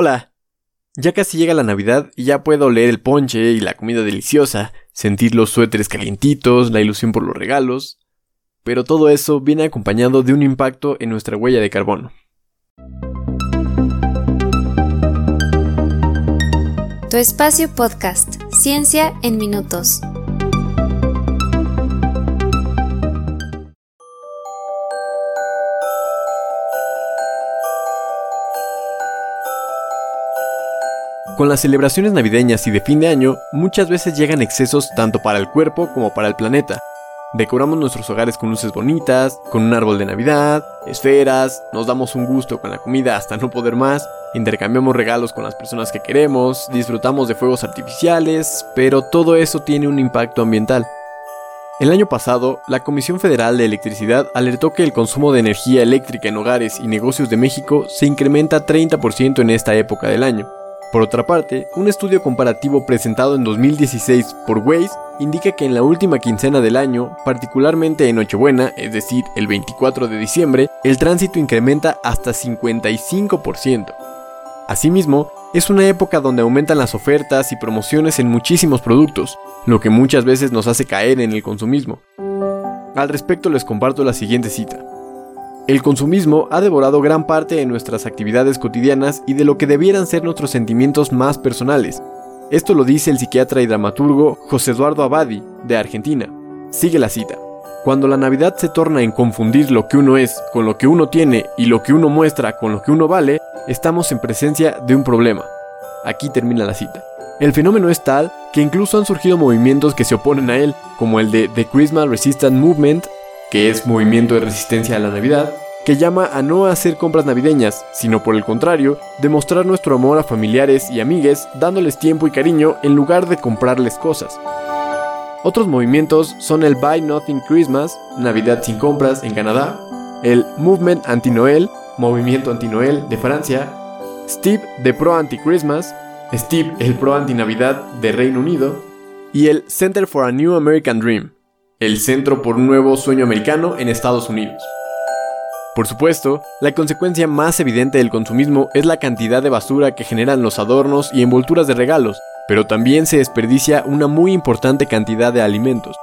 Hola. Ya casi llega la Navidad y ya puedo oler el ponche y la comida deliciosa, sentir los suéteres calientitos, la ilusión por los regalos. Pero todo eso viene acompañado de un impacto en nuestra huella de carbono. Tu espacio podcast, Ciencia en Minutos. Con las celebraciones navideñas y de fin de año, muchas veces llegan excesos tanto para el cuerpo como para el planeta. Decoramos nuestros hogares con luces bonitas, con un árbol de Navidad, esferas, nos damos un gusto con la comida hasta no poder más, intercambiamos regalos con las personas que queremos, disfrutamos de fuegos artificiales, pero todo eso tiene un impacto ambiental. El año pasado, la Comisión Federal de Electricidad alertó que el consumo de energía eléctrica en hogares y negocios de México se incrementa 30% en esta época del año. Por otra parte, un estudio comparativo presentado en 2016 por Waze indica que en la última quincena del año, particularmente en Nochebuena, es decir, el 24 de diciembre, el tránsito incrementa hasta 55%. Asimismo, es una época donde aumentan las ofertas y promociones en muchísimos productos, lo que muchas veces nos hace caer en el consumismo. Al respecto les comparto la siguiente cita. El consumismo ha devorado gran parte de nuestras actividades cotidianas y de lo que debieran ser nuestros sentimientos más personales. Esto lo dice el psiquiatra y dramaturgo José Eduardo Abadi, de Argentina. Sigue la cita. Cuando la Navidad se torna en confundir lo que uno es con lo que uno tiene y lo que uno muestra con lo que uno vale, estamos en presencia de un problema. Aquí termina la cita. El fenómeno es tal que incluso han surgido movimientos que se oponen a él, como el de The Christmas Resistance Movement que es movimiento de resistencia a la Navidad, que llama a no hacer compras navideñas, sino por el contrario, demostrar nuestro amor a familiares y amigues dándoles tiempo y cariño en lugar de comprarles cosas. Otros movimientos son el Buy Nothing Christmas, Navidad sin compras en Canadá, el Movement Anti-Noel, Movimiento Anti-Noel de Francia, Steve de Pro Anti-Christmas, Steve el Pro Anti-Navidad de Reino Unido, y el Center for a New American Dream, el Centro por un Nuevo Sueño Americano en Estados Unidos. Por supuesto, la consecuencia más evidente del consumismo es la cantidad de basura que generan los adornos y envolturas de regalos, pero también se desperdicia una muy importante cantidad de alimentos.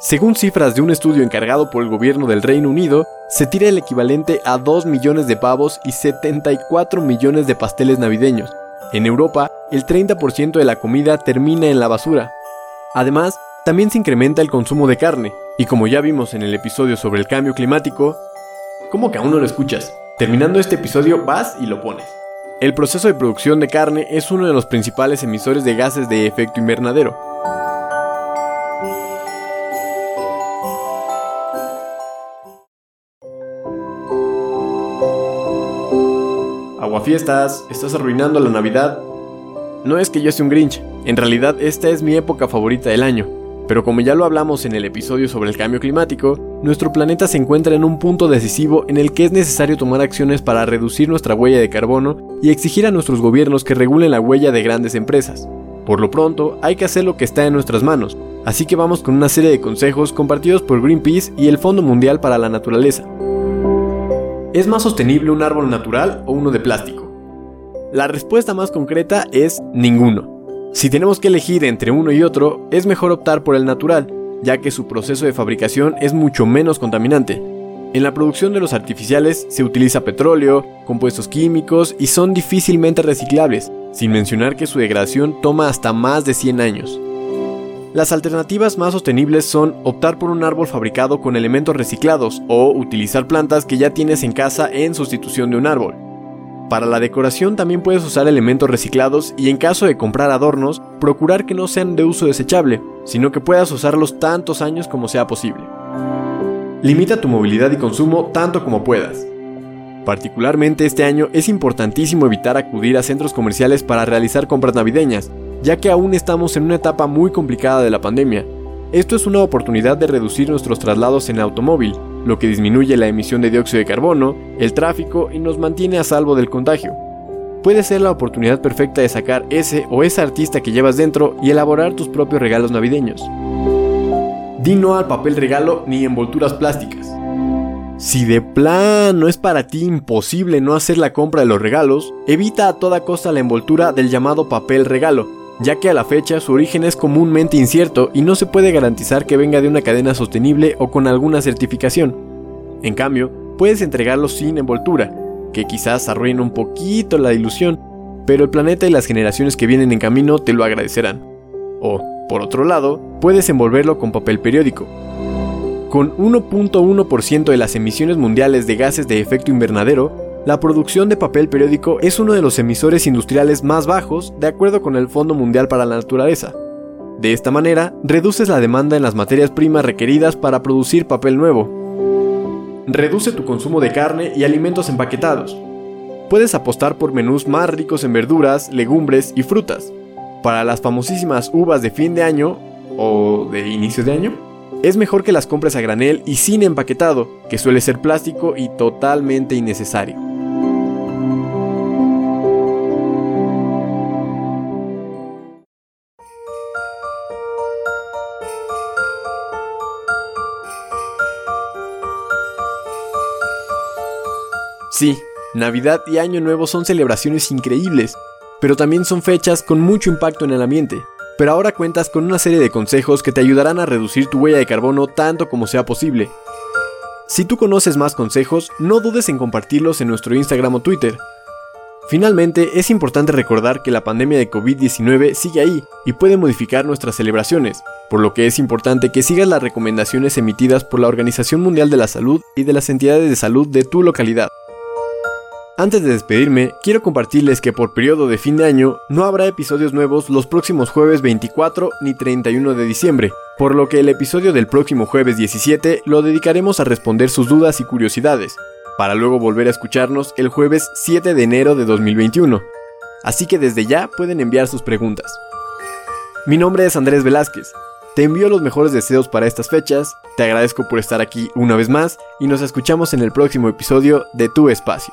Según cifras de un estudio encargado por el gobierno del Reino Unido, se tira el equivalente a 2 millones de pavos y 74 millones de pasteles navideños. En Europa, el 30% de la comida termina en la basura. Además, también se incrementa el consumo de carne, y como ya vimos en el episodio sobre el cambio climático, ¿cómo que aún no lo escuchas? Terminando este episodio vas y lo pones. El proceso de producción de carne es uno de los principales emisores de gases de efecto invernadero. Aguafiestas, estás arruinando la Navidad. No es que yo sea un Grinch, en realidad esta es mi época favorita del año. Pero como ya lo hablamos en el episodio sobre el cambio climático, nuestro planeta se encuentra en un punto decisivo en el que es necesario tomar acciones para reducir nuestra huella de carbono y exigir a nuestros gobiernos que regulen la huella de grandes empresas. Por lo pronto, hay que hacer lo que está en nuestras manos, así que vamos con una serie de consejos compartidos por Greenpeace y el Fondo Mundial para la Naturaleza. ¿Es más sostenible un árbol natural o uno de plástico? La respuesta más concreta es ninguno. Si tenemos que elegir entre uno y otro, es mejor optar por el natural, ya que su proceso de fabricación es mucho menos contaminante. En la producción de los artificiales se utiliza petróleo, compuestos químicos y son difícilmente reciclables, sin mencionar que su degradación toma hasta más de 100 años. Las alternativas más sostenibles son optar por un árbol fabricado con elementos reciclados o utilizar plantas que ya tienes en casa en sustitución de un árbol. Para la decoración también puedes usar elementos reciclados y en caso de comprar adornos, procurar que no sean de uso desechable, sino que puedas usarlos tantos años como sea posible. Limita tu movilidad y consumo tanto como puedas. Particularmente este año es importantísimo evitar acudir a centros comerciales para realizar compras navideñas, ya que aún estamos en una etapa muy complicada de la pandemia. Esto es una oportunidad de reducir nuestros traslados en automóvil, lo que disminuye la emisión de dióxido de carbono, el tráfico y nos mantiene a salvo del contagio. Puede ser la oportunidad perfecta de sacar ese o esa artista que llevas dentro y elaborar tus propios regalos navideños. Di no al papel regalo ni envolturas plásticas. Si de plano es para ti imposible no hacer la compra de los regalos, evita a toda costa la envoltura del llamado papel regalo, ya que a la fecha su origen es comúnmente incierto y no se puede garantizar que venga de una cadena sostenible o con alguna certificación. En cambio, puedes entregarlo sin envoltura, que quizás arruine un poquito la ilusión, pero el planeta y las generaciones que vienen en camino te lo agradecerán. O, por otro lado, puedes envolverlo con papel periódico. Con 1.1% de las emisiones mundiales de gases de efecto invernadero, la producción de papel periódico es uno de los emisores industriales más bajos de acuerdo con el Fondo Mundial para la Naturaleza. De esta manera, reduces la demanda en las materias primas requeridas para producir papel nuevo. Reduce tu consumo de carne y alimentos empaquetados. Puedes apostar por menús más ricos en verduras, legumbres y frutas. Para las famosísimas uvas de fin de año o de inicio de año, es mejor que las compres a granel y sin empaquetado, que suele ser plástico y totalmente innecesario. Sí, Navidad y Año Nuevo son celebraciones increíbles, pero también son fechas con mucho impacto en el ambiente. Pero ahora cuentas con una serie de consejos que te ayudarán a reducir tu huella de carbono tanto como sea posible. Si tú conoces más consejos, no dudes en compartirlos en nuestro Instagram o Twitter. Finalmente, es importante recordar que la pandemia de COVID-19 sigue ahí y puede modificar nuestras celebraciones, por lo que es importante que sigas las recomendaciones emitidas por la Organización Mundial de la Salud y de las entidades de salud de tu localidad. Antes de despedirme, quiero compartirles que por periodo de fin de año no habrá episodios nuevos los próximos jueves 24 ni 31 de diciembre, por lo que el episodio del próximo jueves 17 lo dedicaremos a responder sus dudas y curiosidades, para luego volver a escucharnos el jueves 7 de enero de 2021. Así que desde ya pueden enviar sus preguntas. Mi nombre es Andrés Velázquez. Te envío los mejores deseos para estas fechas, te agradezco por estar aquí una vez más y nos escuchamos en el próximo episodio de Tu Espacio.